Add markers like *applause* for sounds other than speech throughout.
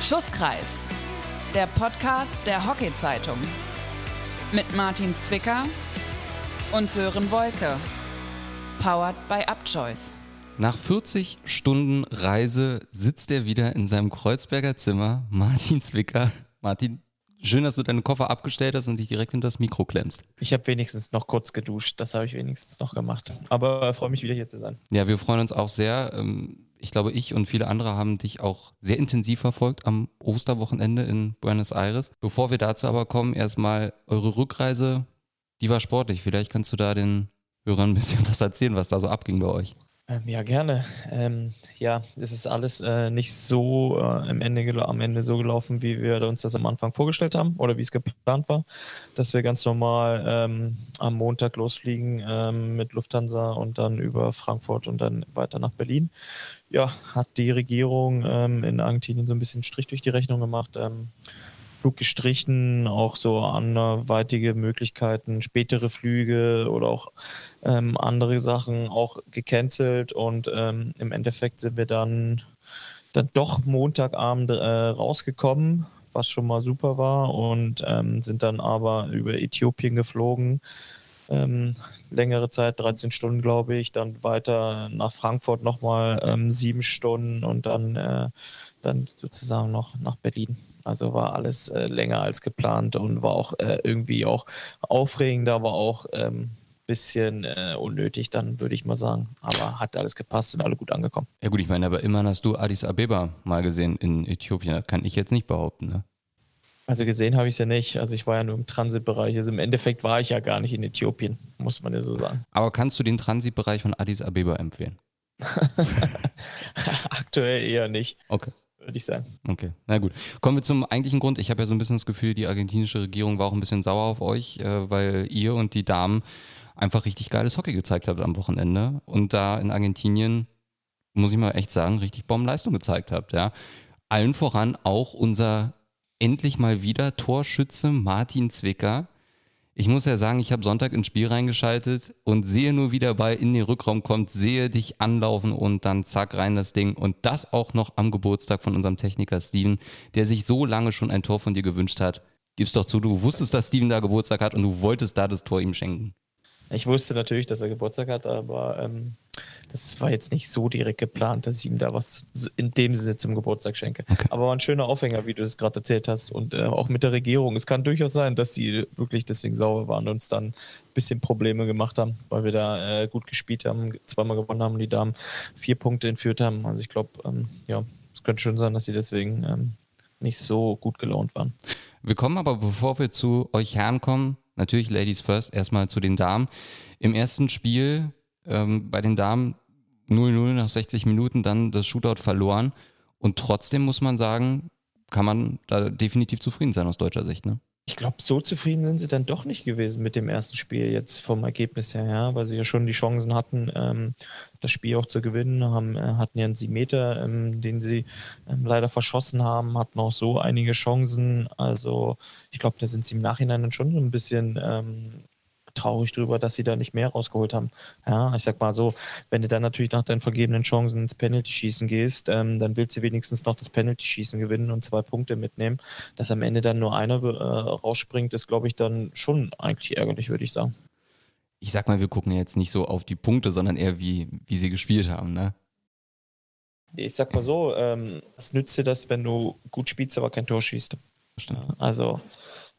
Schusskreis, der Podcast der Hockey-Zeitung. Mit Martin Zwicker und Sören Wolke. Powered by Upchoice. Nach 40 Stunden Reise sitzt er wieder in seinem Kreuzberger Zimmer. Martin Zwicker. Martin, schön, dass du deinen Koffer abgestellt hast und dich direkt hinter das Mikro klemmst. Ich habe wenigstens noch kurz geduscht. Das habe ich wenigstens noch gemacht. Aber freue mich wieder hier zu sein. Ja, wir freuen uns auch sehr. Ähm, ich glaube, ich und viele andere haben dich auch sehr intensiv verfolgt am Osterwochenende in Buenos Aires. Bevor wir dazu aber kommen, erstmal eure Rückreise, die war sportlich. Vielleicht kannst du da den Hörern ein bisschen *laughs* was erzählen, was da so abging bei euch. Ähm, ja, gerne. Ähm, ja, es ist alles äh, nicht so äh, am, Ende am Ende so gelaufen, wie wir uns das am Anfang vorgestellt haben oder wie es geplant war, dass wir ganz normal ähm, am Montag losfliegen ähm, mit Lufthansa und dann über Frankfurt und dann weiter nach Berlin. Ja, hat die Regierung ähm, in Argentinien so ein bisschen Strich durch die Rechnung gemacht. Flug gestrichen, auch so anderweitige Möglichkeiten, spätere Flüge oder auch ähm, andere Sachen auch gecancelt und ähm, im Endeffekt sind wir dann, dann doch Montagabend äh, rausgekommen, was schon mal super war und ähm, sind dann aber über Äthiopien geflogen. Ähm, längere Zeit, 13 Stunden, glaube ich, dann weiter nach Frankfurt nochmal ähm, sieben Stunden und dann, äh, dann sozusagen noch nach Berlin. Also war alles äh, länger als geplant und war auch äh, irgendwie auch aufregend, aber auch ähm, bisschen äh, unnötig, dann würde ich mal sagen. Aber hat alles gepasst, sind alle gut angekommen. Ja gut, ich meine, aber immerhin hast du Addis Abeba mal gesehen in Äthiopien. Das kann ich jetzt nicht behaupten, ne? Also gesehen habe ich es ja nicht. Also ich war ja nur im Transitbereich. Also im Endeffekt war ich ja gar nicht in Äthiopien, muss man ja so sagen. Aber kannst du den Transitbereich von Addis Abeba empfehlen? *laughs* Aktuell eher nicht. Okay würde ich sagen. Okay, na gut. Kommen wir zum eigentlichen Grund. Ich habe ja so ein bisschen das Gefühl, die argentinische Regierung war auch ein bisschen sauer auf euch, äh, weil ihr und die Damen einfach richtig geiles Hockey gezeigt habt am Wochenende und da in Argentinien, muss ich mal echt sagen, richtig Bombenleistung gezeigt habt. Ja. Allen voran auch unser endlich mal wieder Torschütze Martin Zwicker, ich muss ja sagen, ich habe Sonntag ins Spiel reingeschaltet und sehe nur, wie der Ball in den Rückraum kommt, sehe dich anlaufen und dann zack rein das Ding. Und das auch noch am Geburtstag von unserem Techniker Steven, der sich so lange schon ein Tor von dir gewünscht hat. Gib's doch zu, du wusstest, dass Steven da Geburtstag hat und du wolltest da das Tor ihm schenken. Ich wusste natürlich, dass er Geburtstag hat, aber ähm, das war jetzt nicht so direkt geplant, dass ich ihm da was in dem Sinne zum Geburtstag schenke. Okay. Aber war ein schöner Aufhänger, wie du es gerade erzählt hast. Und äh, auch mit der Regierung. Es kann durchaus sein, dass sie wirklich deswegen sauer waren und uns dann ein bisschen Probleme gemacht haben, weil wir da äh, gut gespielt haben, zweimal gewonnen haben, die Damen vier Punkte entführt haben. Also ich glaube, ähm, ja, es könnte schon sein, dass sie deswegen ähm, nicht so gut gelaunt waren. Wir kommen aber, bevor wir zu euch Herren kommen, natürlich Ladies first, erstmal zu den Damen. Im ersten Spiel ähm, bei den Damen 0-0 nach 60 Minuten dann das Shootout verloren. Und trotzdem muss man sagen, kann man da definitiv zufrieden sein aus deutscher Sicht. Ne? Ich glaube, so zufrieden sind sie dann doch nicht gewesen mit dem ersten Spiel jetzt vom Ergebnis her, ja, weil sie ja schon die Chancen hatten, ähm, das Spiel auch zu gewinnen, haben, äh, hatten ja einen Siebenmeter, ähm, den sie ähm, leider verschossen haben, hatten auch so einige Chancen. Also ich glaube, da sind sie im Nachhinein dann schon so ein bisschen ähm, traurig drüber, dass sie da nicht mehr rausgeholt haben. Ja, ich sag mal so, wenn du dann natürlich nach deinen vergebenen Chancen ins Penalty-Schießen gehst, ähm, dann willst du wenigstens noch das Penalty-Schießen gewinnen und zwei Punkte mitnehmen. Dass am Ende dann nur einer äh, rausspringt, ist, glaube ich, dann schon eigentlich ärgerlich, würde ich sagen. Ich sag mal, wir gucken jetzt nicht so auf die Punkte, sondern eher, wie, wie sie gespielt haben, ne? Ich sag mal so, ähm, was nützt dir das, wenn du gut spielst, aber kein Tor schießt? Also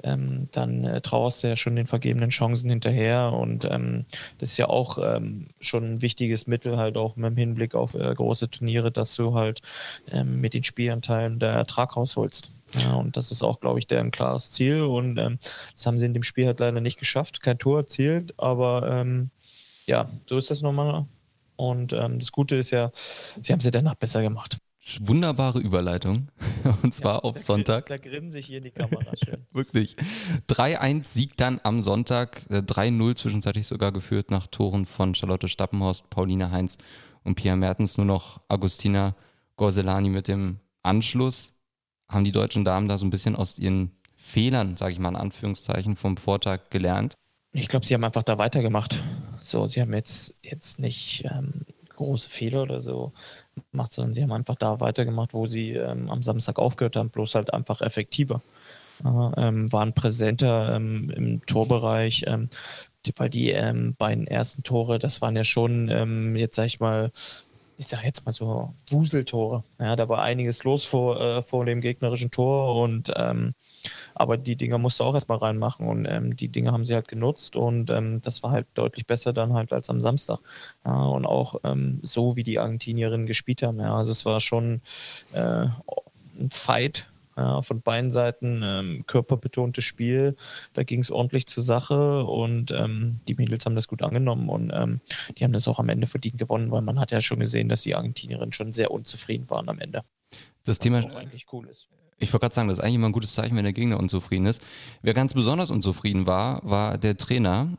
ähm, dann äh, trauerst du ja schon den vergebenen Chancen hinterher und ähm, das ist ja auch ähm, schon ein wichtiges Mittel halt auch mit dem Hinblick auf äh, große Turniere, dass du halt ähm, mit den Spielanteilen der Ertrag rausholst. Ja, und das ist auch, glaube ich, der ein klares Ziel und ähm, das haben sie in dem Spiel halt leider nicht geschafft, kein Tor erzielt, aber ähm, ja, so ist das nochmal. Und das Gute ist ja, sie haben es ja danach besser gemacht. Wunderbare Überleitung. *laughs* Und zwar ja, auf Sonntag. Da grinsen sich hier in die Kamera *laughs* schön. Wirklich. 3-1 Sieg dann am Sonntag. 3-0 äh, zwischenzeitlich sogar geführt nach Toren von Charlotte Stappenhorst, Pauline Heinz und Pia Mertens. Nur noch Agustina Gorzelani mit dem Anschluss. Haben die deutschen Damen da so ein bisschen aus ihren Fehlern, sage ich mal in Anführungszeichen, vom Vortag gelernt? Ich glaube, sie haben einfach da weitergemacht. So, sie haben jetzt, jetzt nicht ähm, große Fehler oder so gemacht, sondern sie haben einfach da weitergemacht, wo sie ähm, am Samstag aufgehört haben, bloß halt einfach effektiver. Ähm, waren präsenter ähm, im Torbereich, ähm, die, weil die ähm, beiden ersten Tore, das waren ja schon, ähm, jetzt sag ich mal, ich sag jetzt mal so Wuseltore. Ja, da war einiges los vor, äh, vor dem gegnerischen Tor und ähm, aber die Dinger musste auch erstmal reinmachen und ähm, die Dinger haben sie halt genutzt und ähm, das war halt deutlich besser dann halt als am Samstag. Ja, und auch ähm, so, wie die Argentinierinnen gespielt haben. Ja, also es war schon äh, ein Fight ja, von beiden Seiten ähm, körperbetontes Spiel. Da ging es ordentlich zur Sache und ähm, die Mädels haben das gut angenommen und ähm, die haben das auch am Ende verdient gewonnen, weil man hat ja schon gesehen, dass die Argentinierinnen schon sehr unzufrieden waren am Ende. Das Thema eigentlich cool ist. Ich wollte gerade sagen, das ist eigentlich immer ein gutes Zeichen, wenn der Gegner unzufrieden ist. Wer ganz besonders unzufrieden war, war der Trainer.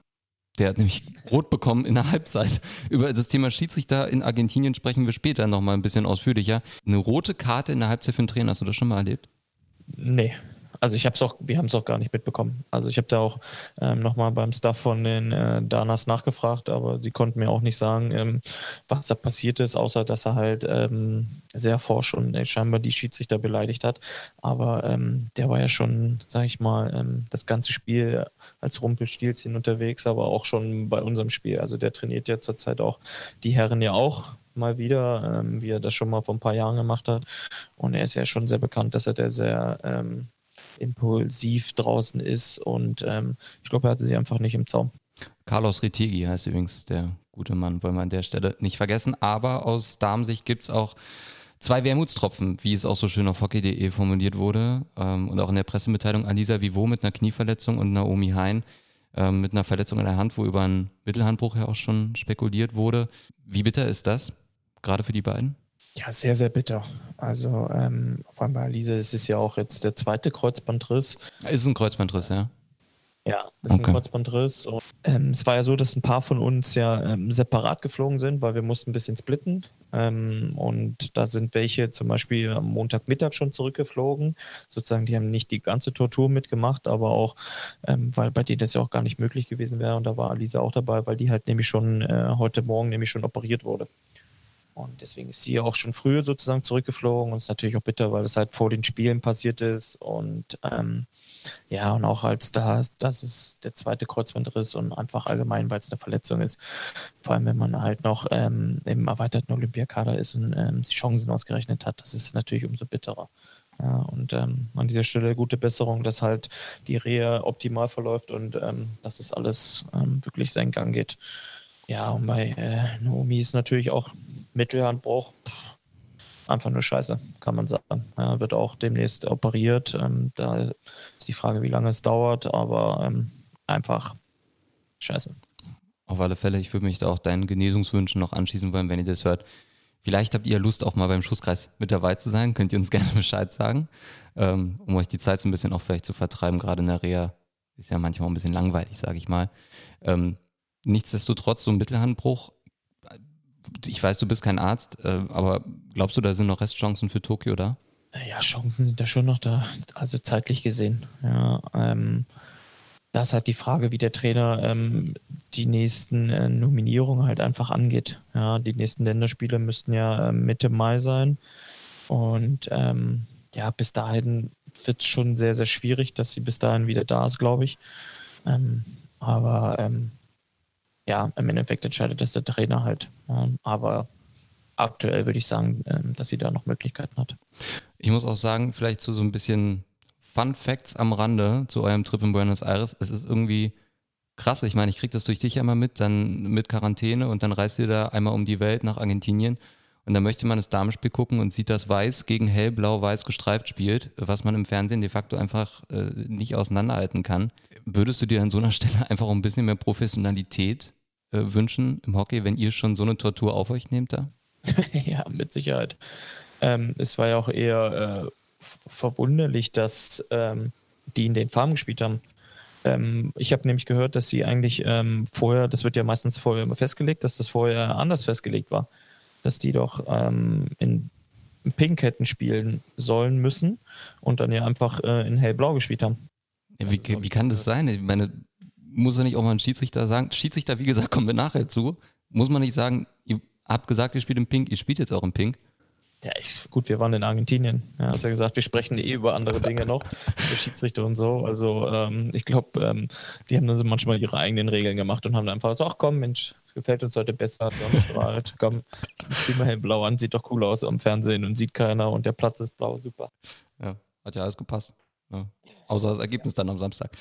Der hat nämlich rot bekommen in der Halbzeit. *laughs* Über das Thema Schiedsrichter in Argentinien sprechen wir später nochmal ein bisschen ausführlicher. Eine rote Karte in der Halbzeit für einen Trainer, hast du das schon mal erlebt? Nee, also ich habe es auch, wir haben es auch gar nicht mitbekommen. Also ich habe da auch ähm, nochmal beim Staff von den äh, Danas nachgefragt, aber sie konnten mir auch nicht sagen, ähm, was da passiert ist, außer dass er halt ähm, sehr forsch und äh, scheinbar die Schiedsrichter beleidigt hat. Aber ähm, der war ja schon, sag ich mal, ähm, das ganze Spiel als Rumpelstilzchen unterwegs, aber auch schon bei unserem Spiel. Also der trainiert ja zurzeit auch die Herren ja auch mal wieder, ähm, wie er das schon mal vor ein paar Jahren gemacht hat. Und er ist ja schon sehr bekannt, dass er der sehr ähm, impulsiv draußen ist und ähm, ich glaube, er hatte sie einfach nicht im Zaum. Carlos Ritigi heißt übrigens der gute Mann, wollen wir an der Stelle nicht vergessen. Aber aus Damensicht gibt es auch zwei Wermutstropfen, wie es auch so schön auf hockey.de formuliert wurde ähm, und auch in der Pressemitteilung Alisa Vivo mit einer Knieverletzung und Naomi Hein ähm, mit einer Verletzung in der Hand, wo über einen Mittelhandbruch ja auch schon spekuliert wurde. Wie bitter ist das, gerade für die beiden? Ja, sehr, sehr bitter. Also ähm, vor allem bei Lisa ist es ja auch jetzt der zweite Kreuzbandriss. Ist ein Kreuzbandriss, ja. Ja, ist okay. ein Kreuzbandriss. Und, ähm, es war ja so, dass ein paar von uns ja ähm, separat geflogen sind, weil wir mussten ein bisschen splitten. Ähm, und da sind welche zum Beispiel am Montagmittag schon zurückgeflogen. Sozusagen, die haben nicht die ganze Tortur mitgemacht, aber auch, ähm, weil bei denen das ja auch gar nicht möglich gewesen wäre. Und da war Lisa auch dabei, weil die halt nämlich schon äh, heute Morgen nämlich schon operiert wurde. Und deswegen ist sie auch schon früher sozusagen zurückgeflogen und ist natürlich auch bitter, weil es halt vor den Spielen passiert ist. Und ähm, ja, und auch als da, das ist der zweite Kreuzbandriss und einfach allgemein, weil es eine Verletzung ist. Vor allem, wenn man halt noch ähm, im erweiterten Olympiakader ist und ähm, die Chancen ausgerechnet hat, das ist natürlich umso bitterer. Ja, und ähm, an dieser Stelle gute Besserung, dass halt die Reha optimal verläuft und ähm, dass es alles ähm, wirklich seinen Gang geht. Ja, und bei äh, Naomi ist natürlich auch Mittelhandbruch. Einfach nur scheiße, kann man sagen. Ja, wird auch demnächst operiert. Ähm, da ist die Frage, wie lange es dauert, aber ähm, einfach scheiße. Auf alle Fälle, ich würde mich da auch deinen Genesungswünschen noch anschließen wollen, wenn ihr das hört. Vielleicht habt ihr Lust, auch mal beim Schusskreis mit dabei zu sein. Könnt ihr uns *laughs* gerne Bescheid sagen, ähm, um euch die Zeit so ein bisschen auch vielleicht zu vertreiben. Gerade in der Reha ist ja manchmal ein bisschen langweilig, sage ich mal. Ähm, nichtsdestotrotz, so ein Mittelhandbruch ich weiß, du bist kein Arzt, äh, aber glaubst du, da sind noch Restchancen für Tokio da? Ja, Chancen sind da schon noch da, also zeitlich gesehen. Ja, ähm, da ist halt die Frage, wie der Trainer ähm, die nächsten äh, Nominierungen halt einfach angeht. Ja, die nächsten Länderspiele müssten ja äh, Mitte Mai sein. Und ähm, ja, bis dahin wird es schon sehr, sehr schwierig, dass sie bis dahin wieder da ist, glaube ich. Ähm, aber ähm, ja, im Endeffekt entscheidet das der Trainer halt. Ähm, aber aktuell würde ich sagen, ähm, dass sie da noch Möglichkeiten hat. Ich muss auch sagen, vielleicht zu so ein bisschen Fun Facts am Rande zu eurem Trip in Buenos Aires. Es ist irgendwie krass. Ich meine, ich kriege das durch dich einmal mit, dann mit Quarantäne und dann reist ihr da einmal um die Welt nach Argentinien. Und dann möchte man das Damenspiel gucken und sieht, dass Weiß gegen Hell, Blau, Weiß gestreift spielt, was man im Fernsehen de facto einfach äh, nicht auseinanderhalten kann. Würdest du dir an so einer Stelle *laughs* einfach ein bisschen mehr Professionalität äh, wünschen im Hockey, wenn ihr schon so eine Tortur auf euch nehmt da? *laughs* ja, mit Sicherheit. Ähm, es war ja auch eher äh, verwunderlich, dass ähm, die in den Farmen gespielt haben. Ähm, ich habe nämlich gehört, dass sie eigentlich ähm, vorher, das wird ja meistens vorher immer festgelegt, dass das vorher anders festgelegt war. Dass die doch ähm, in Pink hätten spielen sollen müssen und dann ja einfach äh, in hellblau gespielt haben. Ja, wie, wie kann das sein? Ich meine, muss er nicht auch mal ein Schiedsrichter sagen? Schiedsrichter, wie gesagt, kommen wir nachher zu. Muss man nicht sagen, ihr habt gesagt, ihr spielt im Pink, ihr spielt jetzt auch im Pink. Ja, ich, gut, wir waren in Argentinien. Ja, hast ja gesagt, wir sprechen eh über andere Dinge noch, über Schiedsrichter und so. Also ähm, ich glaube, ähm, die haben dann so manchmal ihre eigenen Regeln gemacht und haben dann einfach so, ach komm, Mensch, gefällt uns heute besser, Sonne strahlt, komm, zieh mal hellblau an, sieht doch cool aus am Fernsehen und sieht keiner und der Platz ist blau, super. Ja, hat ja alles gepasst. Ja. Außer das Ergebnis dann am Samstag.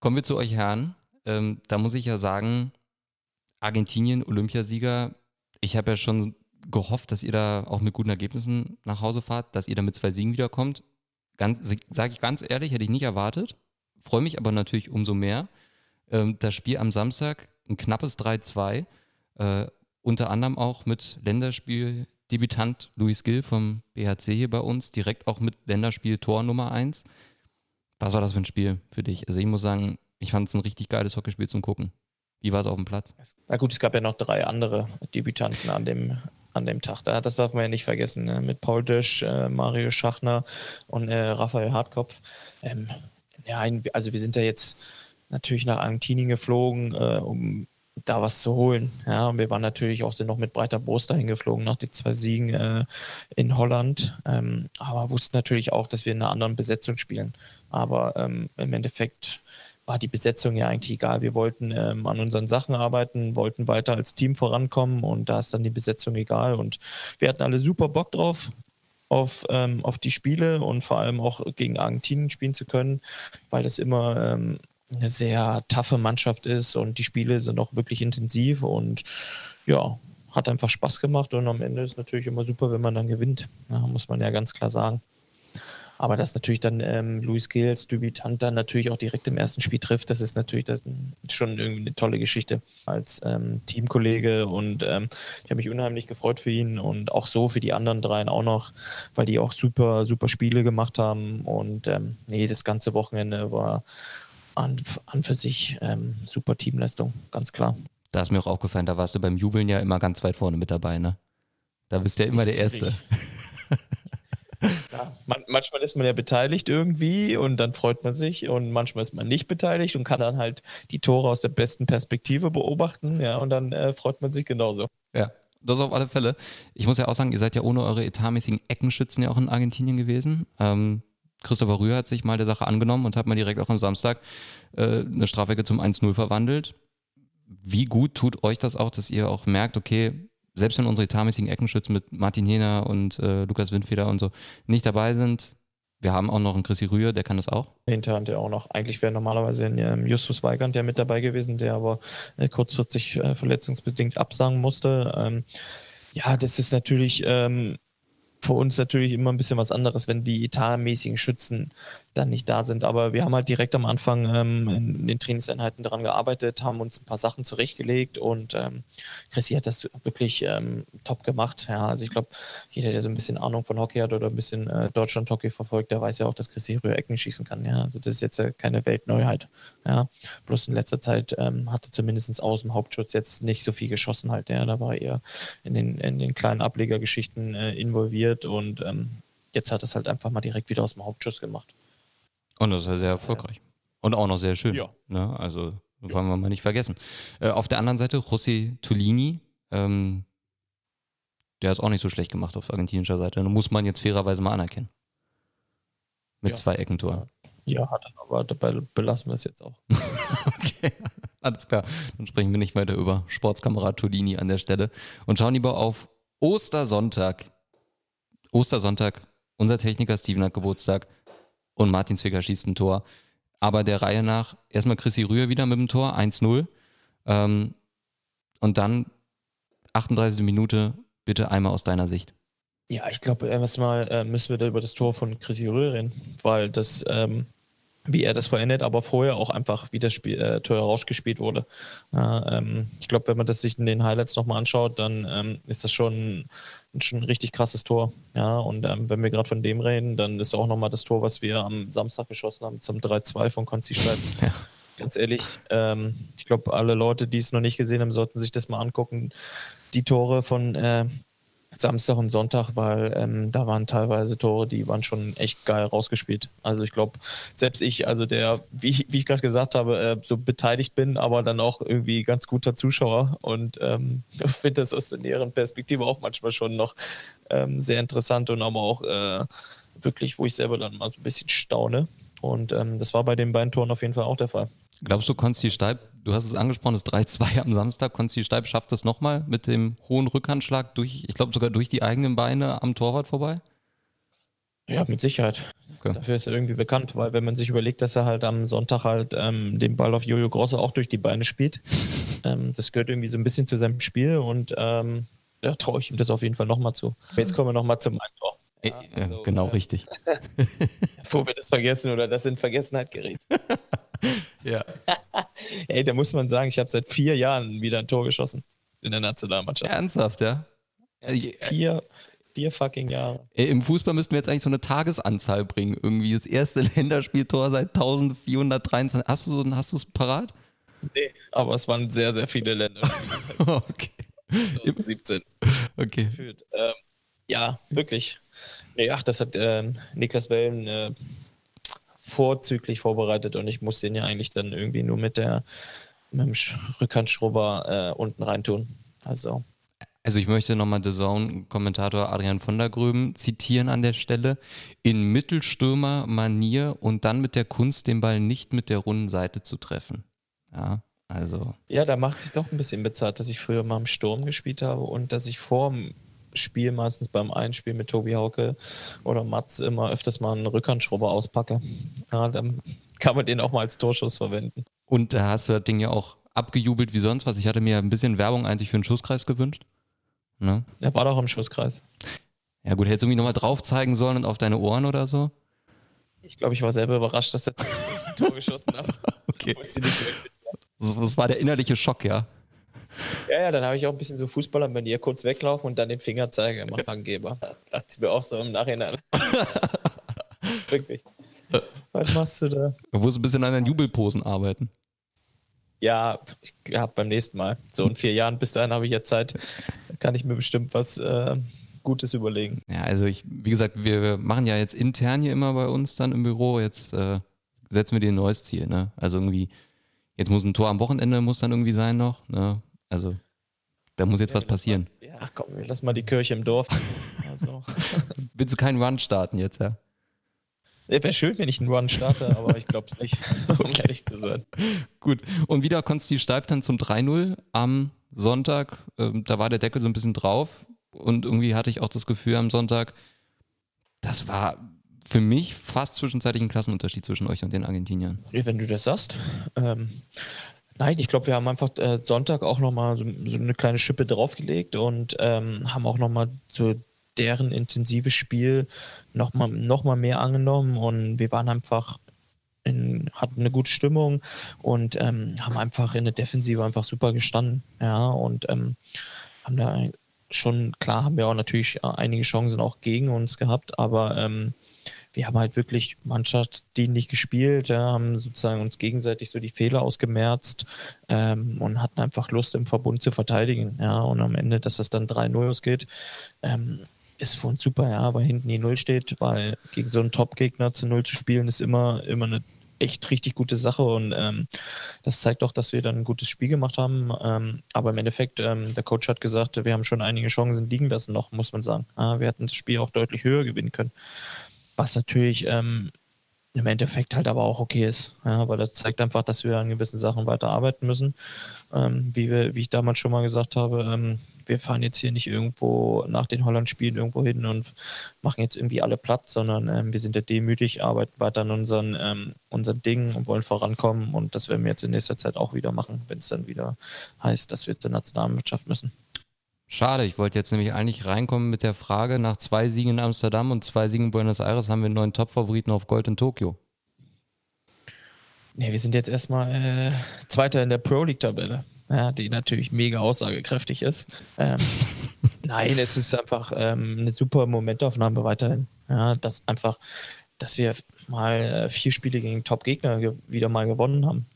Kommen wir zu euch Herren. Ähm, da muss ich ja sagen, Argentinien, Olympiasieger. Ich habe ja schon gehofft, dass ihr da auch mit guten Ergebnissen nach Hause fahrt, dass ihr da mit zwei Siegen wiederkommt. Sage ich ganz ehrlich, hätte ich nicht erwartet. Freue mich aber natürlich umso mehr. Ähm, das Spiel am Samstag, ein knappes 3-2. Äh, unter anderem auch mit Länderspieldebütant Luis Gill vom BHC hier bei uns, direkt auch mit Länderspiel Tor Nummer 1. Was war das für ein Spiel für dich? Also ich muss sagen, ich fand es ein richtig geiles Hockeyspiel zum Gucken. Wie war es auf dem Platz? Na gut, es gab ja noch drei andere Debütanten an dem, an dem Tag. Das darf man ja nicht vergessen. Ne? Mit Paul Dösch, äh, Mario Schachner und äh, Raphael Hartkopf. Ähm, ja, also wir sind da jetzt natürlich nach Argentinien geflogen, äh, um da was zu holen. Ja, und wir waren natürlich auch noch mit breiter Brust dahin geflogen nach den zwei Siegen äh, in Holland. Ähm, aber wussten natürlich auch, dass wir in einer anderen Besetzung spielen. Aber ähm, im Endeffekt war die Besetzung ja eigentlich egal. Wir wollten ähm, an unseren Sachen arbeiten, wollten weiter als Team vorankommen und da ist dann die Besetzung egal. Und wir hatten alle super Bock drauf, auf, ähm, auf die Spiele und vor allem auch gegen Argentinien spielen zu können, weil das immer ähm, eine sehr taffe Mannschaft ist und die Spiele sind auch wirklich intensiv und ja, hat einfach Spaß gemacht und am Ende ist natürlich immer super, wenn man dann gewinnt. Ja, muss man ja ganz klar sagen. Aber dass natürlich dann ähm, Luis Gilles, Dubitant dann natürlich auch direkt im ersten Spiel trifft, das ist natürlich das schon irgendwie eine tolle Geschichte als ähm, Teamkollege und ähm, ich habe mich unheimlich gefreut für ihn und auch so für die anderen dreien auch noch, weil die auch super, super Spiele gemacht haben und ähm, nee, das ganze Wochenende war an, an für sich ähm, super Teamleistung, ganz klar. Da ist mir auch aufgefallen, da warst du beim Jubeln ja immer ganz weit vorne mit dabei, ne? Da bist du ja immer der Erste. *laughs* Ja, man, manchmal ist man ja beteiligt irgendwie und dann freut man sich und manchmal ist man nicht beteiligt und kann dann halt die Tore aus der besten Perspektive beobachten, ja, und dann äh, freut man sich genauso. Ja, das auf alle Fälle. Ich muss ja auch sagen, ihr seid ja ohne eure etatmäßigen Eckenschützen ja auch in Argentinien gewesen. Ähm, Christopher Rühr hat sich mal der Sache angenommen und hat mal direkt auch am Samstag äh, eine Strafecke zum 1-0 verwandelt. Wie gut tut euch das auch, dass ihr auch merkt, okay, selbst wenn unsere etatmäßigen Eckenschützen mit Martin Jena und äh, Lukas Windfeder und so nicht dabei sind, wir haben auch noch einen Chrissy Rühr, der kann das auch. Hinterhand ja auch noch. Eigentlich wäre normalerweise ein ähm, Justus Weigand der mit dabei gewesen, der aber äh, kurzfristig äh, verletzungsbedingt absagen musste. Ähm, ja, das ist natürlich ähm, für uns natürlich immer ein bisschen was anderes, wenn die etatmäßigen Schützen dann nicht da sind. Aber wir haben halt direkt am Anfang ähm, in den Trainingseinheiten daran gearbeitet, haben uns ein paar Sachen zurechtgelegt und ähm, Chrissy hat das wirklich ähm, top gemacht. Ja, also ich glaube, jeder, der so ein bisschen Ahnung von Hockey hat oder ein bisschen äh, Deutschland-Hockey verfolgt, der weiß ja auch, dass Chrissy früher Ecken schießen kann. Ja, also das ist jetzt äh, keine Weltneuheit. Ja, bloß in letzter Zeit ähm, hatte zumindest aus dem Hauptschutz jetzt nicht so viel geschossen halt. Ja, da war er in den, in den kleinen Ablegergeschichten äh, involviert und ähm, jetzt hat es halt einfach mal direkt wieder aus dem Hauptschuss gemacht. Und das ist ja sehr erfolgreich. Und auch noch sehr schön. Ja. Ne? Also wollen wir mal nicht vergessen. Äh, auf der anderen Seite, José Tulini, ähm, der hat es auch nicht so schlecht gemacht auf argentinischer Seite. Da muss man jetzt fairerweise mal anerkennen. Mit ja. zwei Eckentoren. Ja, hat er, aber dabei belassen wir es jetzt auch. *laughs* okay, alles klar. Dann sprechen wir nicht weiter über Sportskamerad Tulini an der Stelle und schauen lieber auf Ostersonntag. Ostersonntag, unser Techniker Steven hat Geburtstag und Martin Zwicker schießt ein Tor. Aber der Reihe nach erstmal Chrissy Rühr wieder mit dem Tor, 1-0. Ähm, und dann 38. Minute, bitte einmal aus deiner Sicht. Ja, ich glaube, erstmal äh, müssen wir da über das Tor von Chrissy Rühr reden, weil das ähm, wie er das verändert, aber vorher auch einfach, wie das Spiel, äh, Tor rausgespielt wurde. Ja, ähm, ich glaube, wenn man das sich in den Highlights nochmal anschaut, dann ähm, ist das schon, schon ein richtig krasses Tor. Ja, und ähm, wenn wir gerade von dem reden, dann ist auch nochmal das Tor, was wir am Samstag geschossen haben, zum 3-2 von Konzi Stein. *laughs* Ja. Ganz ehrlich, ähm, ich glaube, alle Leute, die es noch nicht gesehen haben, sollten sich das mal angucken. Die Tore von äh, Samstag und Sonntag, weil ähm, da waren teilweise Tore, die waren schon echt geil rausgespielt. Also ich glaube, selbst ich, also der, wie ich, wie ich gerade gesagt habe, äh, so beteiligt bin, aber dann auch irgendwie ganz guter Zuschauer und ähm, *laughs* finde das aus der näheren Perspektive auch manchmal schon noch ähm, sehr interessant und aber auch äh, wirklich, wo ich selber dann mal so ein bisschen staune. Und ähm, das war bei den beiden Toren auf jeden Fall auch der Fall. Glaubst du, Konsti Steib, du hast es angesprochen, das 3-2 am Samstag, Konsti Steib schafft das nochmal mit dem hohen Rückhandschlag durch, ich glaube sogar durch die eigenen Beine am Torwart vorbei? Ja, mit Sicherheit. Okay. Dafür ist er irgendwie bekannt, weil wenn man sich überlegt, dass er halt am Sonntag halt ähm, den Ball auf Jojo Grosse auch durch die Beine spielt, *laughs* ähm, das gehört irgendwie so ein bisschen zu seinem Spiel und ähm, da traue ich ihm das auf jeden Fall nochmal zu. Jetzt kommen wir nochmal zum Tor. Ja, also, genau, äh, richtig. *laughs* Bevor wir das vergessen oder das in Vergessenheit gerät. *laughs* ja. *laughs* Ey, da muss man sagen, ich habe seit vier Jahren wieder ein Tor geschossen in der Nationalmannschaft. Ernsthaft, ja? Vier, vier fucking Jahre. Im Fußball müssten wir jetzt eigentlich so eine Tagesanzahl bringen. Irgendwie das erste *laughs* Länderspieltor seit 1423. Hast du hast es parat? Nee, aber es waren sehr, sehr viele Länder. *laughs* okay. 2017. Okay. Ähm, ja, wirklich. Nee, ach, das hat äh, Niklas Wellen äh, vorzüglich vorbereitet und ich muss den ja eigentlich dann irgendwie nur mit der mit dem Rückhandschrubber äh, unten reintun. Also. Also ich möchte nochmal The Zone-Kommentator Adrian von der Gröben zitieren an der Stelle. In Mittelstürmer-Manier und dann mit der Kunst, den Ball nicht mit der runden Seite zu treffen. Ja, also. Ja, da macht sich doch ein bisschen bezahlt, dass ich früher mal im Sturm gespielt habe und dass ich vor Spiel, meistens beim Einspiel mit Tobi Hauke oder Mats, immer öfters mal einen Rückhandschrubber auspacke. Ja, dann kann man den auch mal als Torschuss verwenden. Und da hast du das Ding ja auch abgejubelt wie sonst was. Ich hatte mir ein bisschen Werbung eigentlich für einen Schuss,kreis gewünscht. Ne? Er war doch im Schusskreis. Ja gut, hättest du irgendwie nochmal drauf zeigen sollen und auf deine Ohren oder so? Ich glaube, ich war selber überrascht, dass er *laughs* ein Tor geschossen hat. *laughs* okay. Das war der innerliche Schock, ja. *laughs* Ja, ja, dann habe ich auch ein bisschen so Fußballer-Manier kurz weglaufen und dann den Fingerzeiger gemacht, Angeber. Da *laughs* dachte ich mir auch so im Nachhinein. *laughs* Wirklich. Was machst du da? Du musst ein bisschen an deinen Jubelposen arbeiten. Ja, ich habe beim nächsten Mal. So in vier Jahren, bis dahin habe ich ja Zeit, kann ich mir bestimmt was äh, Gutes überlegen. Ja, also ich, wie gesagt, wir machen ja jetzt intern hier immer bei uns dann im Büro. Jetzt äh, setzen wir dir ein neues Ziel. Ne? Also irgendwie Jetzt muss ein Tor am Wochenende muss dann irgendwie sein noch. Ne? Also da muss jetzt ja, was passieren. Mal, ja, komm, lass mal die Kirche im Dorf. *laughs* Also. Willst du keinen Run starten jetzt, ja? Ja, Wäre schön, wenn ich einen Run starte, aber ich glaube es nicht, *laughs* um ehrlich zu sein. Gut, und wieder Konsti Steib dann zum 3-0 am Sonntag. Ähm, da war der Deckel so ein bisschen drauf und irgendwie hatte ich auch das Gefühl am Sonntag, das war für mich fast zwischenzeitlich ein Klassenunterschied zwischen euch und den Argentiniern. Wenn du das sagst. Ähm, nein, ich glaube, wir haben einfach äh, Sonntag auch nochmal so, so eine kleine Schippe draufgelegt und ähm, haben auch nochmal so deren intensives Spiel nochmal noch mal mehr angenommen und wir waren einfach in, hatten eine gute Stimmung und ähm, haben einfach in der Defensive einfach super gestanden. Ja, und ähm, haben da schon, klar haben wir auch natürlich äh, einige Chancen auch gegen uns gehabt, aber ähm, wir haben halt wirklich mannschaftsdienlich gespielt, ja, haben sozusagen uns gegenseitig so die Fehler ausgemerzt ähm, und hatten einfach Lust im Verbund zu verteidigen. Ja, und am Ende, dass das dann 3-0 ausgeht, ähm, ist für uns super, ja, weil hinten die Null steht, weil gegen so einen Top-Gegner zu Null zu spielen, ist immer, immer eine echt richtig gute Sache und ähm, das zeigt auch, dass wir dann ein gutes Spiel gemacht haben. Ähm, aber im Endeffekt, ähm, der Coach hat gesagt, wir haben schon einige Chancen liegen lassen noch, muss man sagen. Ah, wir hätten das Spiel auch deutlich höher gewinnen können. Was natürlich ähm, im Endeffekt halt aber auch okay ist. Ja, weil das zeigt einfach, dass wir an gewissen Sachen weiter arbeiten müssen. Ähm, wie, wir, wie ich damals schon mal gesagt habe, ähm, wir fahren jetzt hier nicht irgendwo nach den Holland-Spielen irgendwo hin und machen jetzt irgendwie alle platt, sondern ähm, wir sind ja demütig, arbeiten weiter an unseren, ähm, unseren Dingen und wollen vorankommen. Und das werden wir jetzt in nächster Zeit auch wieder machen, wenn es dann wieder heißt, dass wir zur Nationalmannschaft müssen. Schade, ich wollte jetzt nämlich eigentlich reinkommen mit der Frage, nach zwei Siegen in Amsterdam und zwei Siegen in Buenos Aires haben wir einen neuen Top-Favoriten auf Gold in Tokio. Ne, wir sind jetzt erstmal äh, Zweiter in der Pro League-Tabelle, ja, die natürlich mega aussagekräftig ist. Ähm, *laughs* nein, es ist einfach ähm, eine super Momentaufnahme weiterhin. Ja, dass einfach, dass wir mal äh, vier Spiele gegen Top-Gegner wieder mal gewonnen haben.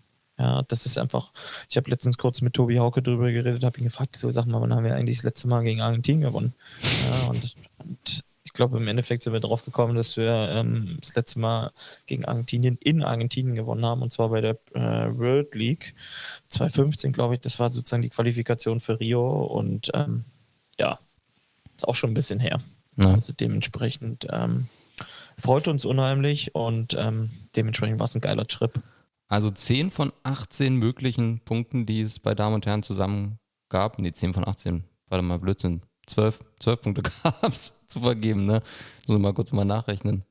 Ja, das ist einfach, ich habe letztens kurz mit Tobi Hauke drüber geredet, habe ihn gefragt, so sag mal, wann haben wir eigentlich das letzte Mal gegen Argentinien gewonnen? Ja, und, und ich glaube, im Endeffekt sind wir drauf gekommen, dass wir ähm, das letzte Mal gegen Argentinien in Argentinien gewonnen haben, und zwar bei der äh, World League 2015, glaube ich. Das war sozusagen die Qualifikation für Rio und ähm, ja, ist auch schon ein bisschen her. Ja. Also dementsprechend ähm, freut uns unheimlich und ähm, dementsprechend war es ein geiler Trip. Also 10 von 18 möglichen Punkten, die es bei Damen und Herren zusammen gab. Ne, 10 von 18. Warte mal, Blödsinn. 12, 12 Punkte *laughs* gab es zu vergeben, ne? Muss ich mal kurz mal nachrechnen.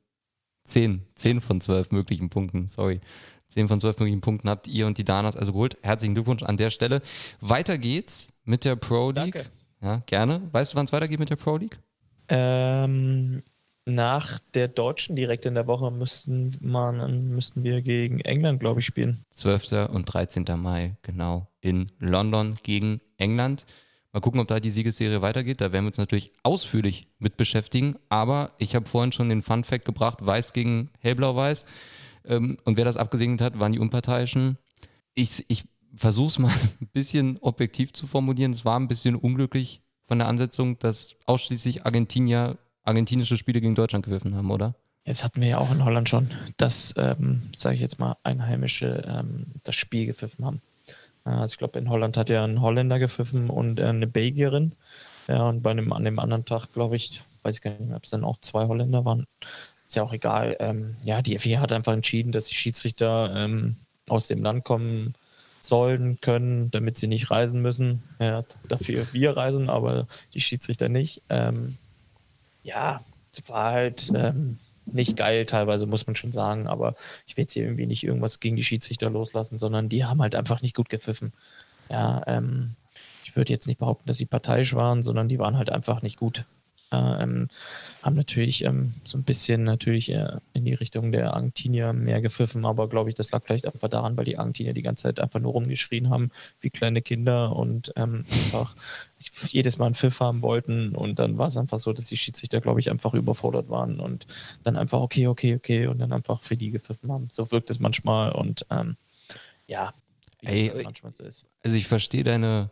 10, 10 von 12 möglichen Punkten, sorry. 10 von 12 möglichen Punkten habt ihr und die Danas also geholt. Herzlichen Glückwunsch an der Stelle. Weiter geht's mit der Pro League. Danke. Ja, gerne. Weißt du, wann es weitergeht mit der Pro League? Ähm, nach der Deutschen direkt in der Woche müssten, man, müssten wir gegen England, glaube ich, spielen. 12. und 13. Mai, genau, in London gegen England. Mal gucken, ob da die Siegesserie weitergeht. Da werden wir uns natürlich ausführlich mit beschäftigen. Aber ich habe vorhin schon den Fun Fact gebracht: Weiß gegen Hellblau-Weiß. Ähm, und wer das abgesegnet hat, waren die Unparteiischen. Ich, ich versuche es mal *laughs* ein bisschen objektiv zu formulieren. Es war ein bisschen unglücklich von der Ansetzung, dass ausschließlich Argentinier argentinische Spiele gegen Deutschland gewiffen haben, oder? Jetzt hatten wir ja auch in Holland schon, dass, ähm, sage ich jetzt mal, Einheimische ähm, das Spiel gepfiffen haben. Also ich glaube, in Holland hat ja ein Holländer gepfiffen und äh, eine Belgierin. Ja, und bei einem, an dem anderen Tag, glaube ich, weiß ich gar nicht ob es dann auch zwei Holländer waren. Ist ja auch egal. Ähm, ja, die FIA hat einfach entschieden, dass die Schiedsrichter ähm, aus dem Land kommen sollen, können, damit sie nicht reisen müssen. Ja, dafür wir reisen, aber die Schiedsrichter nicht. Ähm, ja, war halt ähm, nicht geil teilweise, muss man schon sagen, aber ich will jetzt hier irgendwie nicht irgendwas gegen die Schiedsrichter loslassen, sondern die haben halt einfach nicht gut gepfiffen. Ja, ähm, ich würde jetzt nicht behaupten, dass sie parteiisch waren, sondern die waren halt einfach nicht gut haben natürlich ähm, so ein bisschen natürlich äh, in die Richtung der Argentinier mehr gepfiffen, aber glaube ich, das lag vielleicht einfach daran, weil die Argentinier die ganze Zeit einfach nur rumgeschrien haben, wie kleine Kinder und ähm, einfach jedes Mal einen Pfiff haben wollten und dann war es einfach so, dass die Schiedsrichter, glaube ich, einfach überfordert waren und dann einfach okay, okay, okay und dann einfach für die gepfiffen haben. So wirkt es manchmal und ähm, ja, wie Ey, halt manchmal so ist. Also ich verstehe deine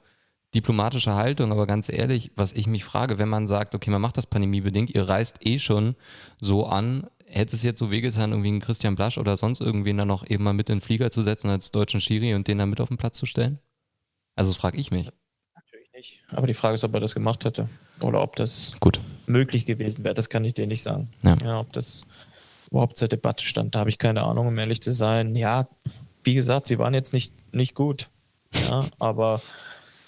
diplomatische Haltung, aber ganz ehrlich, was ich mich frage, wenn man sagt, okay, man macht das pandemiebedingt, ihr reist eh schon so an, hätte es jetzt so wehgetan, irgendwie einen Christian Blasch oder sonst irgendwen dann noch eben mal mit in den Flieger zu setzen als deutschen Schiri und den dann mit auf den Platz zu stellen? Also das frage ich mich. Natürlich nicht. Aber die Frage ist, ob er das gemacht hätte oder ob das Gut. möglich gewesen wäre. Das kann ich dir nicht sagen. Ja. ja, ob das überhaupt zur Debatte stand, da habe ich keine Ahnung, um ehrlich zu sein. Ja, wie gesagt, sie waren jetzt nicht, nicht gut. Ja, aber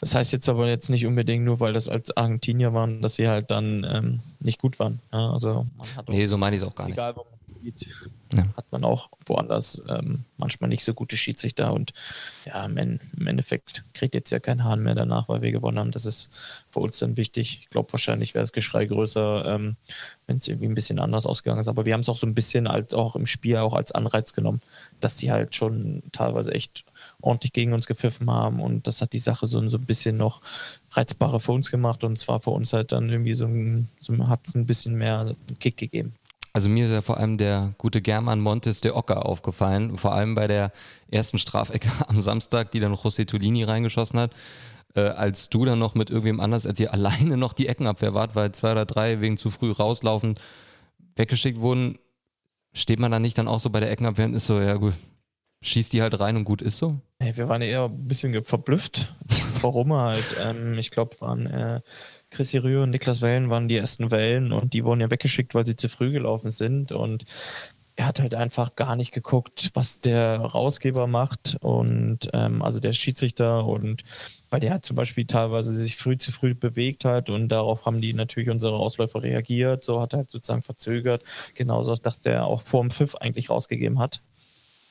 das heißt jetzt aber jetzt nicht unbedingt nur, weil das als Argentinier waren, dass sie halt dann ähm, nicht gut waren. Ja, also man hat nee, so meine ich es auch gar egal, nicht. Wo man geht, ja. hat man auch woanders ähm, manchmal nicht so gute Schiedsrichter und ja, im, im, Endeffekt kriegt jetzt ja kein Hahn mehr danach, weil wir gewonnen haben. Das ist für uns dann wichtig. Ich glaube, wahrscheinlich wäre das Geschrei größer, ähm, wenn es irgendwie ein bisschen anders ausgegangen ist. Aber wir haben es auch so ein bisschen halt auch im Spiel auch als Anreiz genommen, dass die halt schon teilweise echt ordentlich gegen uns gepfiffen haben und das hat die Sache so, so ein bisschen noch reizbarer für uns gemacht und zwar für uns halt dann irgendwie so, ein, so hat es ein bisschen mehr Kick gegeben. Also mir ist ja vor allem der gute German Montes de Oca aufgefallen, vor allem bei der ersten Strafecke *laughs* am Samstag, die dann José Tolini reingeschossen hat. Äh, als du dann noch mit irgendwem anders als ihr *laughs* alleine noch die Eckenabwehr wart, weil zwei oder drei wegen zu früh rauslaufen weggeschickt wurden, steht man dann nicht dann auch so bei der Eckenabwehr und ist so, ja gut, schießt die halt rein und gut ist so? Hey, wir waren eher ein bisschen verblüfft, *laughs* warum halt. Ähm, ich glaube, waren äh, Chrissy Rühr und Niklas Wellen waren die ersten Wellen und die wurden ja weggeschickt, weil sie zu früh gelaufen sind. Und er hat halt einfach gar nicht geguckt, was der Rausgeber macht. Und ähm, also der Schiedsrichter und weil der hat zum Beispiel teilweise sich früh zu früh bewegt hat und darauf haben die natürlich unsere Ausläufer reagiert, so hat er halt sozusagen verzögert, genauso, dass der auch vor dem Pfiff eigentlich rausgegeben hat.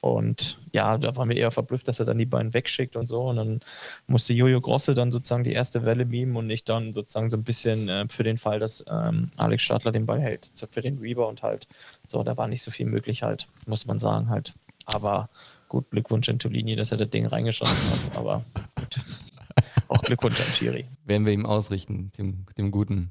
Und ja, da waren wir eher verblüfft, dass er dann die beiden wegschickt und so. Und dann musste Jojo Grosse dann sozusagen die erste Welle beamen und ich dann sozusagen so ein bisschen äh, für den Fall, dass ähm, Alex Stadler den Ball hält, für den Rebound halt. So, da war nicht so viel möglich halt, muss man sagen halt. Aber gut, Glückwunsch an Tolini, dass er das Ding reingeschossen hat. Aber gut. *laughs* Auch Glückwunsch an Thierry. Werden wir ihm ausrichten, dem, dem Guten.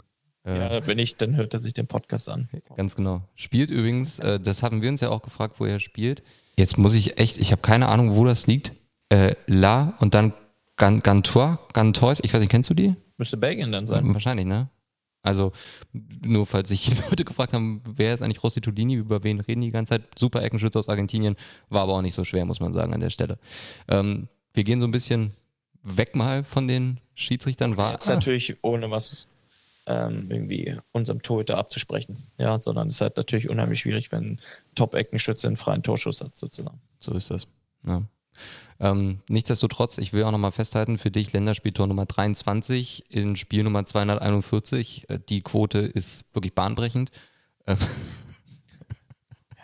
Äh, ja, wenn nicht, dann hört er sich den Podcast an. Ganz genau. Spielt übrigens, äh, das haben wir uns ja auch gefragt, wo er spielt. Jetzt muss ich echt, ich habe keine Ahnung, wo das liegt. äh, La und dann Gantois, Gantois, ich weiß nicht, kennst du die? Müsste Belgien dann sein. Wahrscheinlich, ne? Also, nur falls sich *laughs* Leute gefragt haben, wer ist eigentlich Rossi Tudini, über wen reden die ganze Zeit? Super Eckenschütze aus Argentinien, war aber auch nicht so schwer, muss man sagen, an der Stelle. Ähm, wir gehen so ein bisschen weg mal von den Schiedsrichtern. War, Jetzt natürlich ohne was ähm, irgendwie unserem Torhüter abzusprechen. Ja, sondern es ist halt natürlich unheimlich schwierig, wenn Top-Eckenschütze einen freien Torschuss hat, sozusagen. So ist das. Ja. Ähm, nichtsdestotrotz, ich will auch nochmal festhalten, für dich Länderspieltor Nummer 23 in Spiel Nummer 241. Äh, die Quote ist wirklich bahnbrechend.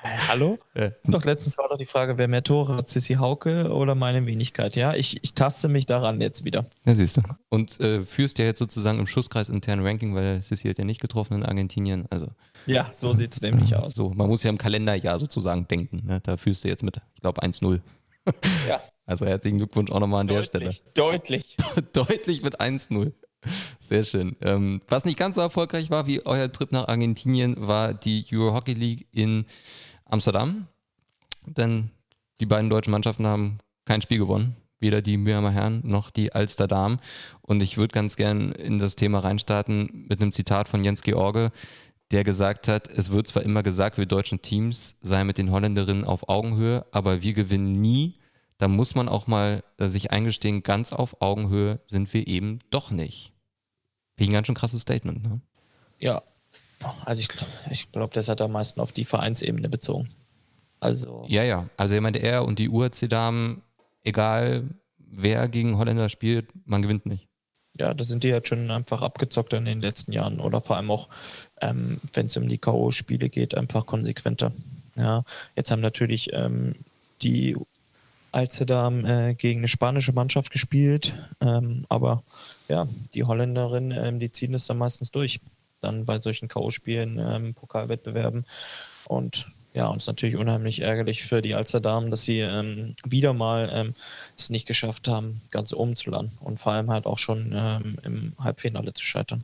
*laughs* Hallo? Äh, doch letztens war doch die Frage, wer mehr Tore hat, Sissi Hauke oder meine Wenigkeit? Ja, ich, ich taste mich daran jetzt wieder. Ja, siehst du. Und äh, führst ja jetzt sozusagen im Schusskreis internen Ranking, weil Sissi hat ja nicht getroffen in Argentinien. Also, ja, so sieht es nämlich aus. So, man muss ja im Kalenderjahr sozusagen denken. Ne? Da führst du jetzt mit, ich glaube, 1-0. *laughs* Ja. Also herzlichen Glückwunsch auch nochmal an deutlich, der Stelle. Deutlich. deutlich *laughs* mit 1-0. Sehr schön. Ähm, was nicht ganz so erfolgreich war wie euer Trip nach Argentinien, war die Euro Hockey League in Amsterdam. Denn die beiden deutschen Mannschaften haben kein Spiel gewonnen. Weder die Mülheimer Herren noch die Alster Damen. Und ich würde ganz gern in das Thema reinstarten mit einem Zitat von Jens George, der gesagt hat, es wird zwar immer gesagt, wir deutschen Teams seien mit den Holländerinnen auf Augenhöhe, aber wir gewinnen nie. Da muss man auch mal äh, sich eingestehen, ganz auf Augenhöhe sind wir eben doch nicht. Wie ein ganz schön krasses Statement, ne? Ja, also ich, ich glaube, das hat am meisten auf die Vereinsebene bezogen. Also. Ja, ja. Also ich meine, er und die UAC-Damen, egal wer gegen Holländer spielt, man gewinnt nicht. Ja, da sind die halt schon einfach abgezockt in den letzten Jahren oder vor allem auch, ähm, wenn es um die K.O.-Spiele geht, einfach konsequenter. Ja, jetzt haben natürlich ähm, die Alzedam äh, gegen eine spanische Mannschaft gespielt, ähm, aber ja, die Holländerin, ähm, die ziehen es dann meistens durch dann bei solchen K.O.-Spielen, ähm, Pokalwettbewerben. Und ja, uns natürlich unheimlich ärgerlich für die Alsterdamen, dass sie ähm, wieder mal ähm, es nicht geschafft haben, ganz oben zu landen und vor allem halt auch schon ähm, im Halbfinale zu scheitern.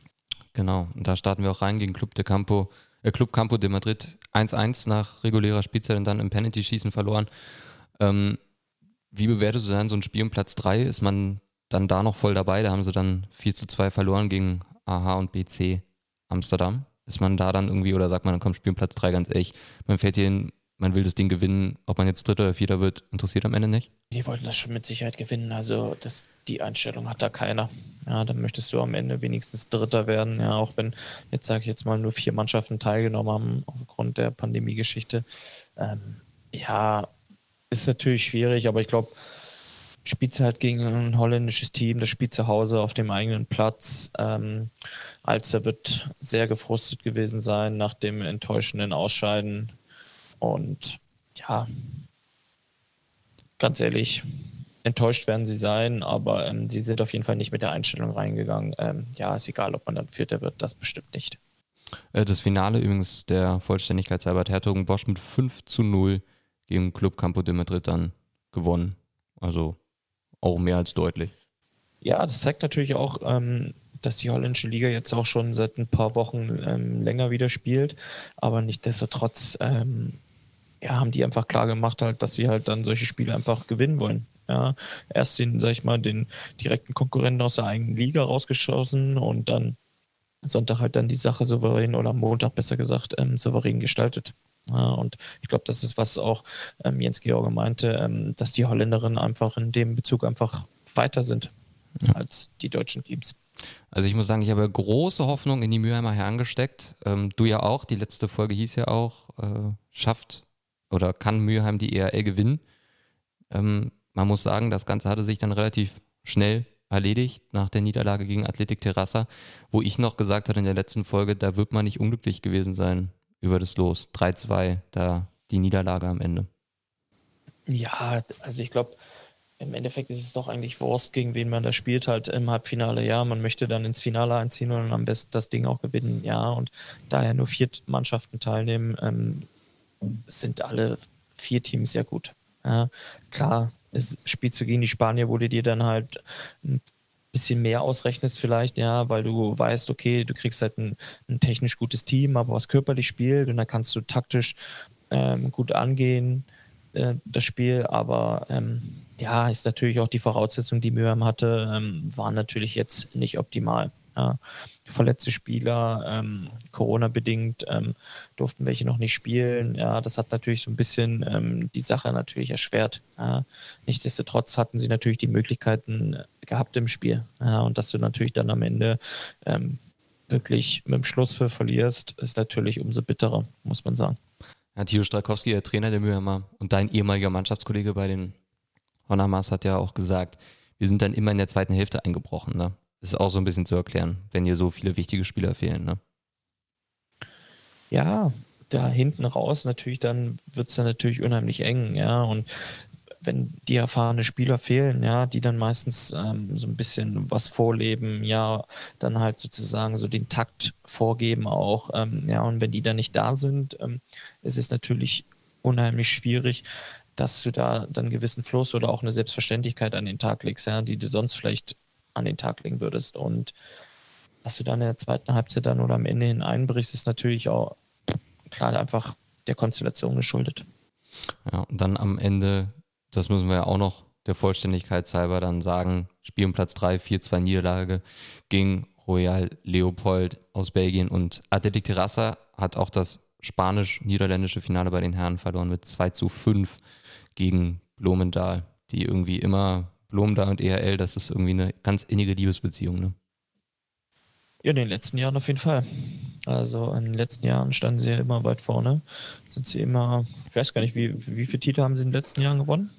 Genau, und da starten wir auch rein gegen Club de Campo, äh, Club Campo de Madrid 1-1 nach regulärer Spielzeit und dann im Penalty-Schießen verloren. Ähm, wie bewertest du dann so ein Spiel um Platz 3? Ist man dann da noch voll dabei? Da haben sie dann 4 zu 2 verloren gegen AH und BC. Amsterdam? Ist man da dann irgendwie oder sagt man, dann kommt Spielplatz 3 ganz ehrlich, man fährt hier hin, man will das Ding gewinnen, ob man jetzt Dritter oder Vierter wird, interessiert am Ende nicht? Die wollten das schon mit Sicherheit gewinnen, also das, die Einstellung hat da keiner. Ja, dann möchtest du am Ende wenigstens Dritter werden, ja, auch wenn jetzt sage ich jetzt mal nur vier Mannschaften teilgenommen haben aufgrund der Pandemiegeschichte. Ähm, ja, ist natürlich schwierig, aber ich glaube, spielst halt gegen ein holländisches Team, das spielt zu Hause auf dem eigenen Platz. Ähm, Alster wird sehr gefrustet gewesen sein nach dem enttäuschenden Ausscheiden. Und ja, ganz ehrlich, enttäuscht werden sie sein, aber ähm, sie sind auf jeden Fall nicht mit der Einstellung reingegangen. Ähm, ja, ist egal, ob man dann Vierter wird, das bestimmt nicht. Äh, das Finale übrigens der Vollständigkeit halber hat Hertogen Bosch mit 5 zu 0 gegen Club Campo de Madrid dann gewonnen. Also auch mehr als deutlich. Ja, das zeigt natürlich auch, ähm, dass die holländische Liga jetzt auch schon seit ein paar Wochen ähm, länger wieder spielt, aber nichtsdestotrotz ähm, ja, haben die einfach klar gemacht, halt, dass sie halt dann solche Spiele einfach gewinnen wollen. Ja, erst den, sag ich mal, den direkten Konkurrenten aus der eigenen Liga rausgeschossen und dann Sonntag halt dann die Sache souverän oder Montag besser gesagt ähm, souverän gestaltet. Und ich glaube, das ist, was auch ähm, Jens George meinte, ähm, dass die Holländerinnen einfach in dem Bezug einfach weiter sind ja. als die deutschen Teams. Also ich muss sagen, ich habe große Hoffnung in die Mülheimer Herren gesteckt. Ähm, du ja auch. Die letzte Folge hieß ja auch, äh, schafft oder kann Mülheim die ERL gewinnen. Ähm, man muss sagen, das Ganze hatte sich dann relativ schnell erledigt nach der Niederlage gegen Athletik Terrassa, wo ich noch gesagt hatte in der letzten Folge, da wird man nicht unglücklich gewesen sein über das Los. 3-2, da die Niederlage am Ende. Ja, also ich glaube, im Endeffekt ist es doch eigentlich Wurst, gegen wen man da spielt, halt im Halbfinale. Ja, man möchte dann ins Finale einziehen und am besten das Ding auch gewinnen. Ja, und da ja nur vier Mannschaften teilnehmen, ähm, sind alle vier Teams sehr gut. Ja, klar, es spielst du gegen die Spanier, wo du dir dann halt ein bisschen mehr ausrechnest vielleicht, ja, weil du weißt, okay, du kriegst halt ein, ein technisch gutes Team, aber was körperlich spielt und dann kannst du taktisch ähm, gut angehen. äh, das Spiel, aber ähm, ja, ist natürlich auch die Voraussetzung, die Mürm hatte, ähm, waren natürlich jetzt nicht optimal. Ja. Verletzte Spieler, ähm, Corona-bedingt ähm, durften welche noch nicht spielen. Ja, das hat natürlich so ein bisschen ähm, die Sache natürlich erschwert. Ja. Nichtsdestotrotz hatten sie natürlich die Möglichkeiten gehabt im Spiel. Ja, und dass du natürlich dann am Ende ähm, wirklich mit dem Schluss für verlierst, ist natürlich umso bitterer, muss man sagen. Ja, Thilo Strakowski, der Trainer der Mühlheimer und dein ehemaliger Mannschaftskollege bei den Honamas hat ja auch gesagt, wir sind dann immer in der zweiten Hälfte eingebrochen. Ne? Ist auch so ein bisschen zu erklären, wenn hier so viele wichtige Spieler fehlen. Ne? Ja, da hinten raus natürlich, dann wird es dann natürlich unheimlich eng, ja. Und wenn die erfahrene Spieler fehlen, ja, die dann meistens ähm, so ein bisschen was vorleben, ja, dann halt sozusagen so den Takt vorgeben auch, ähm, ja, und wenn die dann nicht da sind, ähm, ist es natürlich unheimlich schwierig, dass du da dann einen gewissen Fluss oder auch eine Selbstverständlichkeit an den Tag legst, ja, die du sonst vielleicht an den Tag legen würdest. Und dass du dann in der zweiten Halbzeit dann oder am Ende hin einbrichst, ist natürlich auch klar einfach der Konstellation geschuldet. Ja, und dann am Ende das müssen wir ja auch noch der Vollständigkeit halber dann sagen, Spiel um Platz 3, 4-2 Niederlage gegen Royal Leopold aus Belgien und Athletic Terrassa hat auch das spanisch-niederländische Finale bei den Herren verloren mit 2 zu 5 gegen Blumendahl, die irgendwie immer Blumendahl und EHL, das ist irgendwie eine ganz innige Liebesbeziehung, ne? Ja, in den letzten Jahren auf jeden Fall. Also in den letzten Jahren standen sie ja immer weit vorne. Sind sie immer, ich weiß gar nicht, wie, wie viele Titel haben sie in den letzten Jahren gewonnen?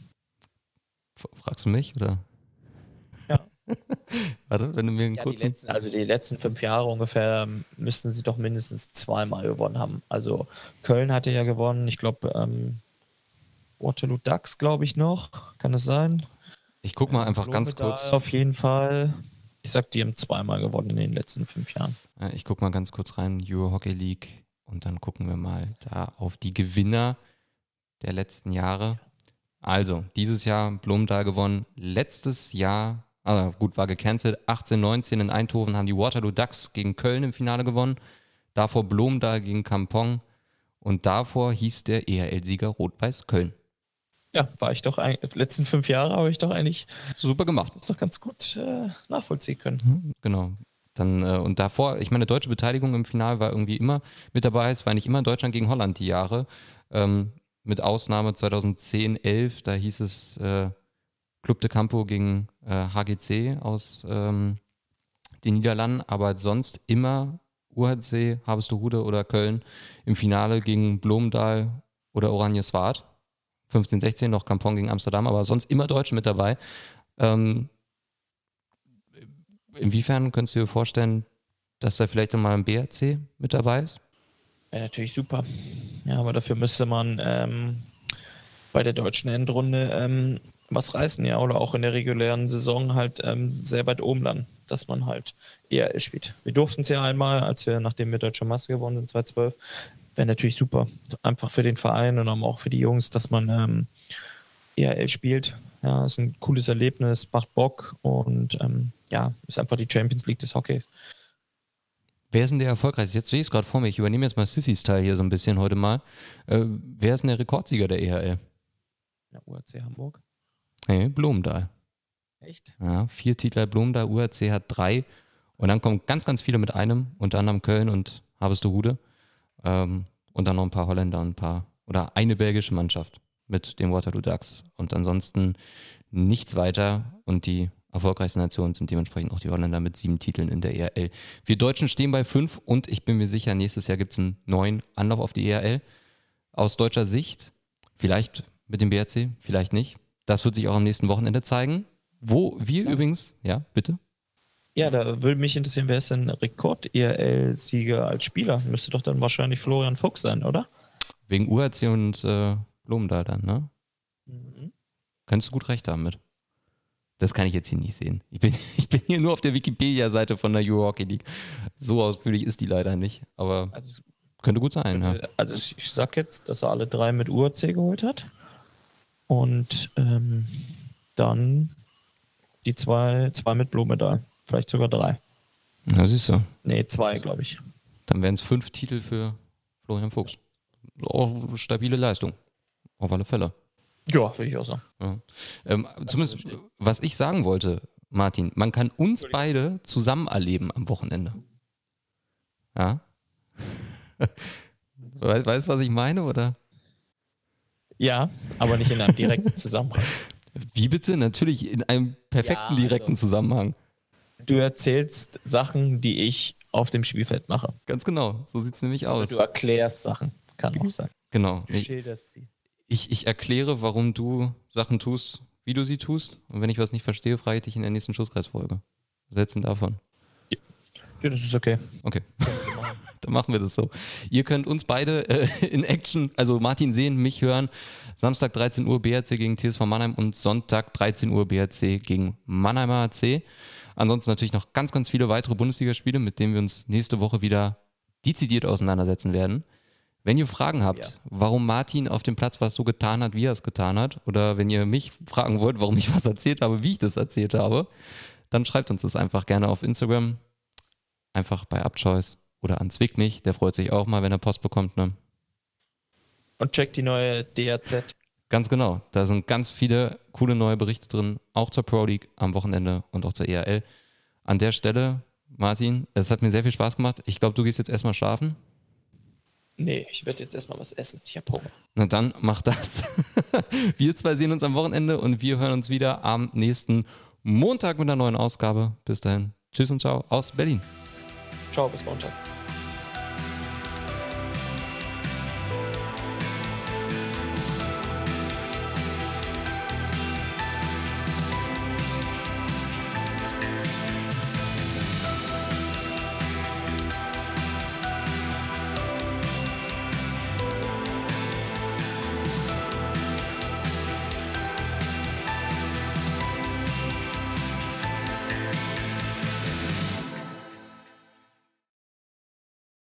Fragst du mich oder? Ja. *laughs* Warte, wenn du mir einen ja, kurzen. Die letzten, also die letzten fünf Jahre ungefähr müssten sie doch mindestens zweimal gewonnen haben. Also Köln hatte ja gewonnen, ich glaube, ähm, Waterloo Ducks, glaube ich, noch. Kann es sein? Ich gucke mal einfach ganz kurz. Auf jeden Fall. Ich sag, die haben zweimal gewonnen in den letzten fünf Jahren. Ich gucke mal ganz kurz rein, Euro Hockey League, und dann gucken wir mal da auf die Gewinner der letzten Jahre. Also, dieses Jahr Blumenthal gewonnen. Letztes Jahr, also gut, war gecancelt. 18, 19 in Eindhoven haben die Waterloo Ducks gegen Köln im Finale gewonnen. Davor Blumenthal gegen Kampong. Und davor hieß der EHL-Sieger Rot-Weiß Köln. Ja, war ich doch, ein, letzten fünf Jahre habe ich doch eigentlich super gemacht. Das doch ganz gut äh, nachvollziehen können. Mhm, genau. Dann, äh, und davor, ich meine, deutsche Beteiligung im Finale war irgendwie immer mit dabei. Es war nicht immer Deutschland gegen Holland die Jahre. Ähm, mit Ausnahme 2010, 11, da hieß es äh, Club de Campo gegen äh, HGC aus ähm, den Niederlanden, aber sonst immer UHC, Harvestehude oder Köln im Finale gegen Blomdahl oder Oranje Swart. 15, 16 noch Kampong gegen Amsterdam, aber sonst immer Deutsche mit dabei. Ähm, inwiefern könntest du dir vorstellen, dass da vielleicht nochmal ein BRC mit dabei ist? Wäre natürlich super. Ja, aber dafür müsste man ähm, bei der deutschen Endrunde ähm, was reißen, ja, oder auch in der regulären Saison halt ähm, sehr weit oben landen, dass man halt ERL spielt. Wir durften es ja einmal, als wir, nachdem wir Deutscher Masse gewonnen sind, 2012, wäre natürlich super. Einfach für den Verein und auch für die Jungs, dass man ähm, ERL spielt. Ja, ist ein cooles Erlebnis, macht Bock und ähm, ja, ist einfach die Champions League des Hockeys. Wer ist denn der erfolgreichste? Jetzt sehe ich es gerade vor mir. Ich übernehme jetzt mal Sissys Teil hier so ein bisschen heute mal. Äh, wer ist denn der Rekordsieger der EHL? Ja, UAC Hamburg. Nee, Blumendahl. Echt? Ja, vier Titel Blumendahl, UAC hat drei. Und dann kommen ganz, ganz viele mit einem, unter anderem Köln und Harvestehude. Ähm, und dann noch ein paar Holländer und ein paar, oder eine belgische Mannschaft mit den Waterloo Ducks. Und ansonsten nichts weiter. Und die erfolgreichsten Nationen sind dementsprechend auch die Holländer mit sieben Titeln in der ERL. Wir Deutschen stehen bei fünf und ich bin mir sicher, nächstes Jahr gibt es einen neuen Anlauf auf die ERL. Aus deutscher Sicht, vielleicht mit dem BRC, vielleicht nicht. Das wird sich auch am nächsten Wochenende zeigen. Wo wir ja. übrigens, ja, bitte? Ja, da würde mich interessieren, wer ist denn Rekord-ERL-Sieger als Spieler? Müsste doch dann wahrscheinlich Florian Fuchs sein, oder? Wegen URC und äh, Blumendahl dann, ne? Mhm. Könntest du gut recht haben mit. Das kann ich jetzt hier nicht sehen. Ich bin, *laughs* ich bin hier nur auf der Wikipedia-Seite von der Euro Hockey League. So ausführlich ist die leider nicht, aber also, könnte gut sein. Ja. Also ich sag jetzt, dass er alle drei mit UAC geholt hat. Und ähm, dann die zwei, zwei mit Blumendahl. Vielleicht sogar drei. Na, siehst du. Nee, zwei, glaube ich. Dann wären es fünf Titel für Florian Fuchs. Auch stabile Leistung. Auf alle Fälle. Ja, würde ich auch sagen. Ja. Ähm, zumindest, was ich sagen wollte, Martin, man kann uns beide zusammen erleben am Wochenende. Ja? *laughs* We weißt du, was ich meine, oder? Ja, aber nicht in einem direkten Zusammenhang. Wie bitte? Natürlich in einem perfekten Ja, direkten also- Zusammenhang. Du erzählst Sachen, die ich auf dem Spielfeld mache. Ganz genau. So sieht es nämlich aus. Du erklärst Sachen, kann auch sein. Genau. Du Ich, schilderst sie. ich, ich erkläre, warum du Sachen tust, wie du sie tust. Und wenn ich was nicht verstehe, frage ich dich in der nächsten Schusskreisfolge. Was hältst du davon? Ja, das ist okay. Okay. *laughs* Dann machen wir das so. Ihr könnt uns beide äh, in Action, also Martin sehen, mich hören. Samstag 13 Uhr BRC gegen TSV Mannheim und Sonntag 13 Uhr BRC gegen Mannheimer AC. Ansonsten natürlich noch ganz, ganz viele weitere Bundesligaspiele, mit denen wir uns nächste Woche wieder dezidiert auseinandersetzen werden. Wenn ihr Fragen habt, Ja. warum Martin auf dem Platz was so getan hat, wie er es getan hat, oder wenn ihr mich fragen wollt, warum ich was erzählt habe, wie ich das erzählt habe, dann schreibt uns das einfach gerne auf Instagram einfach bei Upchoice oder an Zwick mich. Der freut sich auch mal, wenn er Post bekommt. Ne? Und check die neue DAZ. Ganz genau. Da sind ganz viele coole neue Berichte drin, auch zur Pro League am Wochenende und auch zur ERL. An der Stelle, Martin, es hat mir sehr viel Spaß gemacht. Ich glaube, du gehst jetzt erstmal schlafen. Nee, ich werde jetzt erstmal was essen. Ich habe Hunger. Na dann, mach das. *laughs* wir zwei sehen uns am Wochenende und wir hören uns wieder am nächsten Montag mit einer neuen Ausgabe. Bis dahin. Tschüss und ciao aus Berlin. Ciao, bis Montag.